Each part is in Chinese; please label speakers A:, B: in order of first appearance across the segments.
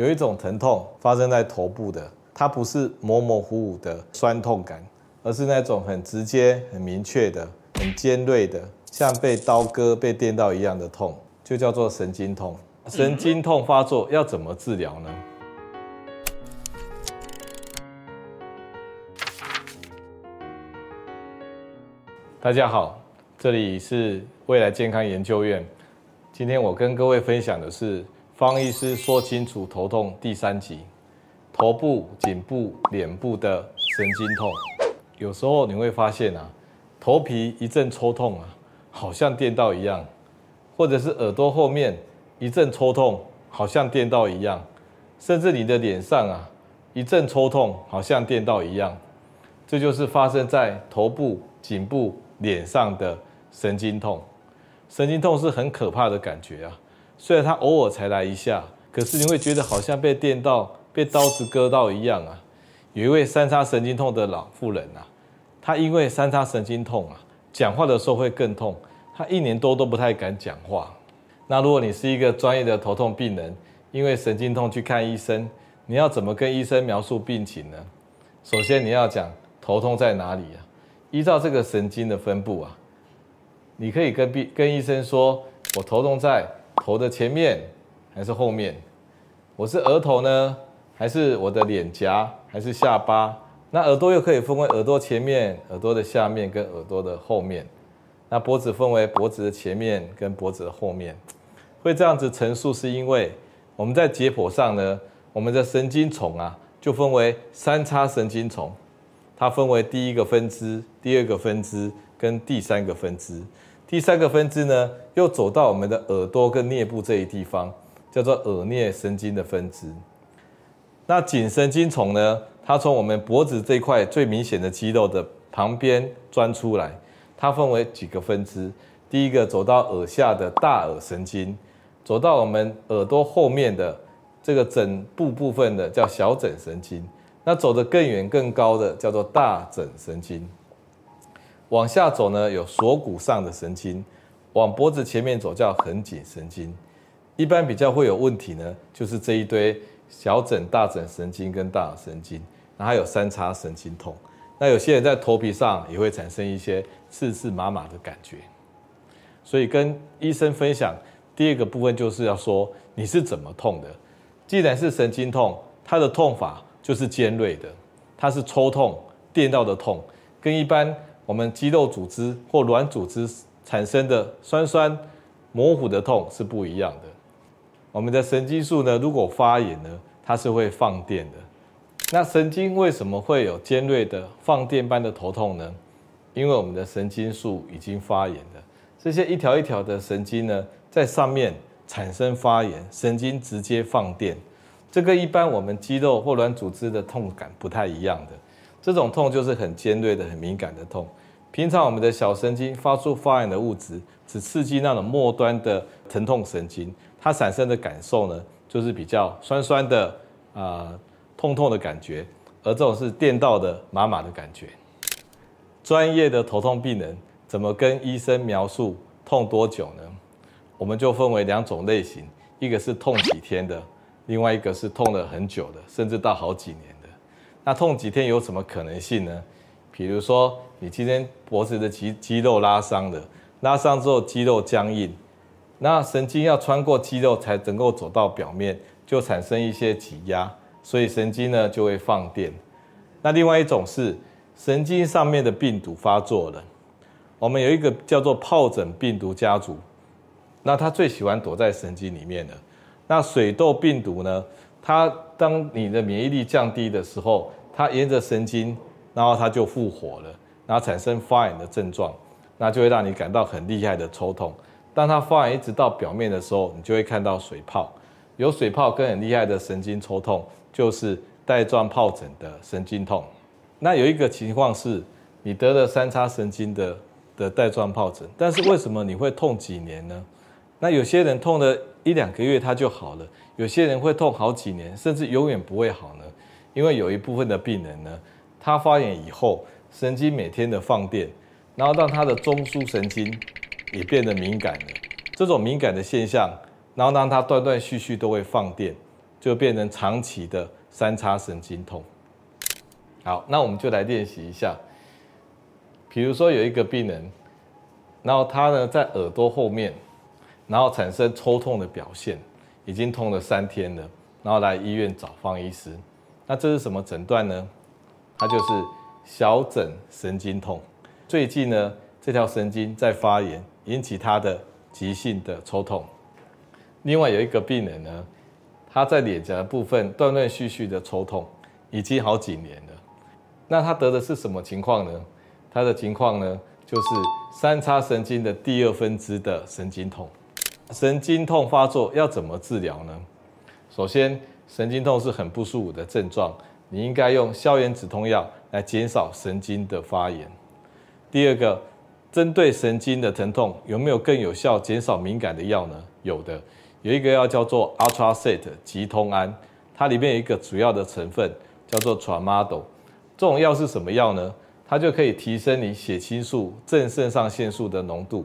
A: 有一种疼痛发生在头部的，它不是模模糊糊的酸痛感，而是那种很直接、很明确的、很尖锐的，像被刀割、被电到一样的痛，就叫做神经痛。神经痛发作要怎么治疗呢？大家好，这里是未来健康研究院。今天我跟各位分享的是方医师说清楚头痛第三集，头部、颈部、脸部的神经痛。有时候你会发现啊，头皮一阵抽痛啊，好像电到一样，或者是耳朵后面一阵抽痛，好像电到一样，甚至你的脸上啊一阵抽痛，好像电到一样。这就是发生在头部、颈部。脸上的神经痛，神经痛是很可怕的感觉啊。虽然他偶尔才来一下，可是你会觉得好像被电到、被刀子割到一样啊。有一位三叉神经痛的老妇人啊，她因为三叉神经痛啊，讲话的时候会更痛，她一年多都不太敢讲话。那如果你是一个专业的头痛病人，因为神经痛去看医生，你要怎么跟医生描述病情呢？首先你要讲头痛在哪里啊？依照这个神经的分布啊，你可以跟病跟医生说，我头痛在头的前面还是后面？我是额头呢，还是我的脸颊，还是下巴？那耳朵又可以分为耳朵前面、耳朵的下面跟耳朵的后面。那脖子分为脖子的前面跟脖子的后面。会这样子陈述，是因为我们在解剖上呢，我们的神经丛啊，就分为三叉神经丛。它分为第一个分支、第二个分支跟第三个分支。第三个分支呢，又走到我们的耳朵跟颞部这一地方，叫做耳颞神经的分支。那颈神经丛呢，它从我们脖子这块最明显的肌肉的旁边钻出来，它分为几个分支。第一个走到耳下的大耳神经，走到我们耳朵后面的这个枕部部分的叫小枕神经。那走得更远更高的叫做大枕神经，往下走呢，有锁骨上的神经，往脖子前面走叫横颈神经。一般比较会有问题呢，就是这一堆小枕、大枕神经跟大脑神经，然后有三叉神经痛。那有些人在头皮上也会产生一些刺刺麻麻的感觉。所以跟医生分享第二个部分就是要说你是怎么痛的。既然是神经痛，它的痛法。就是尖锐的，它是抽痛、电到的痛，跟一般我们肌肉组织或软组织产生的酸酸、模糊的痛是不一样的。我们的神经束呢，如果发炎呢，它是会放电的。那神经为什么会有尖锐的放电般的头痛呢？因为我们的神经束已经发炎了，这些一条一条的神经呢，在上面产生发炎，神经直接放电。这个一般我们肌肉或软组织的痛感不太一样的，这种痛就是很尖锐的、很敏感的痛。平常我们的小神经发出发炎的物质，只刺激那种末端的疼痛神经，它产生的感受呢，就是比较酸酸的、呃、痛痛的感觉，而这种是电到的麻麻的感觉。专业的头痛病人怎么跟医生描述痛多久呢？我们就分为两种类型，一个是痛几天的。另外一个是痛了很久的，甚至到好几年的。那痛几天有什么可能性呢？比如说你今天脖子的肌肌肉拉伤了，拉伤之后肌肉僵硬，那神经要穿过肌肉才能够走到表面，就产生一些挤压，所以神经呢就会放电。那另外一种是神经上面的病毒发作了，我们有一个叫做疱疹病毒家族，那它最喜欢躲在神经里面的。那水痘病毒呢？它当你的免疫力降低的时候，它沿着神经，然后它就复活了，然后产生发炎的症状，那就会让你感到很厉害的抽痛。当它发炎一直到表面的时候，你就会看到水泡，有水泡跟很厉害的神经抽痛，就是带状疱疹的神经痛。那有一个情况是，你得了三叉神经的的带状疱疹，但是为什么你会痛几年呢？那有些人痛了一两个月他就好了，有些人会痛好几年，甚至永远不会好呢。因为有一部分的病人呢，他发炎以后，神经每天的放电，然后让他的中枢神经也变得敏感了。这种敏感的现象，然后让他断断续续都会放电，就变成长期的三叉神经痛。好，那我们就来练习一下。比如说有一个病人，然后他呢在耳朵后面，然后产生抽痛的表现，已经痛了三天了，然后来医院找方医师。那这是什么诊断呢？它就是小枕神经痛。最近呢这条神经在发炎，引起他的急性的抽痛。另外有一个病人呢，他在脸颊的部分断断续续的抽痛，已经好几年了。那他得的是什么情况呢？他的情况呢，就是三叉神经的第二分支的神经痛。神经痛发作要怎么治疗呢？首先，神经痛是很不舒服的症状，你应该用消炎止痛药来减少神经的发炎。第二个，针对神经的疼痛，有没有更有效减少敏感的药呢？有的，有一个药叫做 Ultracet 疾痛安，它里面有一个主要的成分叫做 Tramadol。这种药是什么药呢？它就可以提升你血清素、正肾上腺素的浓度，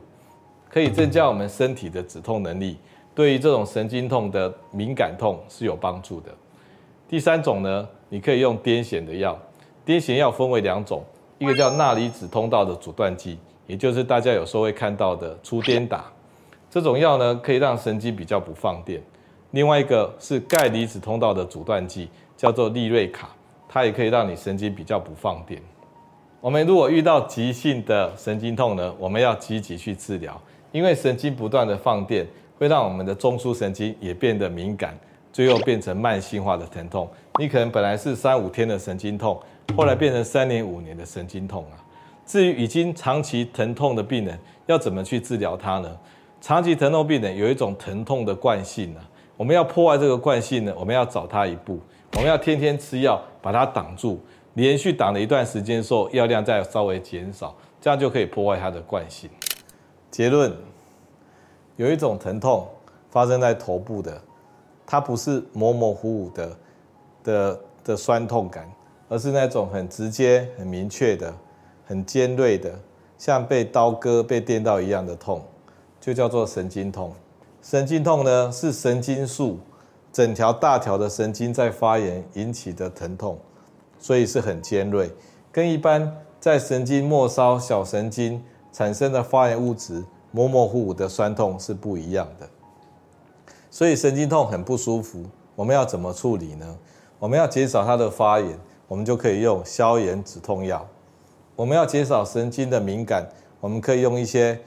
A: 可以增加我们身体的止痛能力，对于这种神经痛的敏感痛是有帮助的。第三种呢，你可以用癫痫的药。癫痫药分为两种，一个叫钠离子通道的阻断剂，也就是大家有时候会看到的出癫打。这种药呢，可以让神经比较不放电。另外一个是钙离子通道的阻断剂，叫做利瑞卡。它也可以让你神经比较不放电。我们如果遇到急性的神经痛呢，我们要积极去治疗，因为神经不断的放电，会让我们的中枢神经也变得敏感，最后变成慢性化的疼痛。你可能本来是三五天的神经痛，后来变成三年五年的神经痛啊。至于已经长期疼痛的病人，要怎么去治疗它呢？长期疼痛病人有一种疼痛的惯性啊，我们要破坏这个惯性呢，我们要早他一步。我们要天天吃药把它挡住，连续挡了一段时间之后，药量再稍微减少，这样就可以破坏它的惯性。结论：有一种疼痛发生在头部的，它不是模模糊糊的的的酸痛感，而是那种很直接、很明确的、很尖锐的，像被刀割、被电到一样的痛，就叫做神经痛。神经痛呢，是神经素。整条大条的神经在发炎引起的疼痛，所以是很尖锐，跟一般在神经末梢小神经产生的发炎物质模模糊糊的酸痛是不一样的。所以神经痛很不舒服，我们要怎么处理呢？我们要减少它的发炎，我们就可以用消炎止痛药。我们要减少神经的敏感，我们可以用一些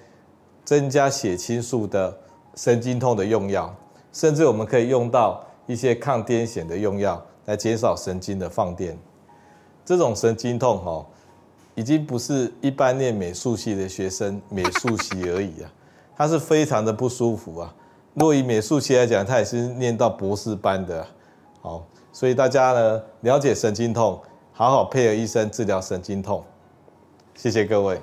A: 增加血清素的神经痛的用药。甚至我们可以用到一些抗癫痫的用药来减少神经的放电。这种神经痛哦，已经不是一般念美术系的学生美术系而已啊，它是非常的不舒服啊。若以美术系来讲，他也是念到博士班的。好，所以大家呢，了解神经痛，好好配合医生治疗神经痛。谢谢各位。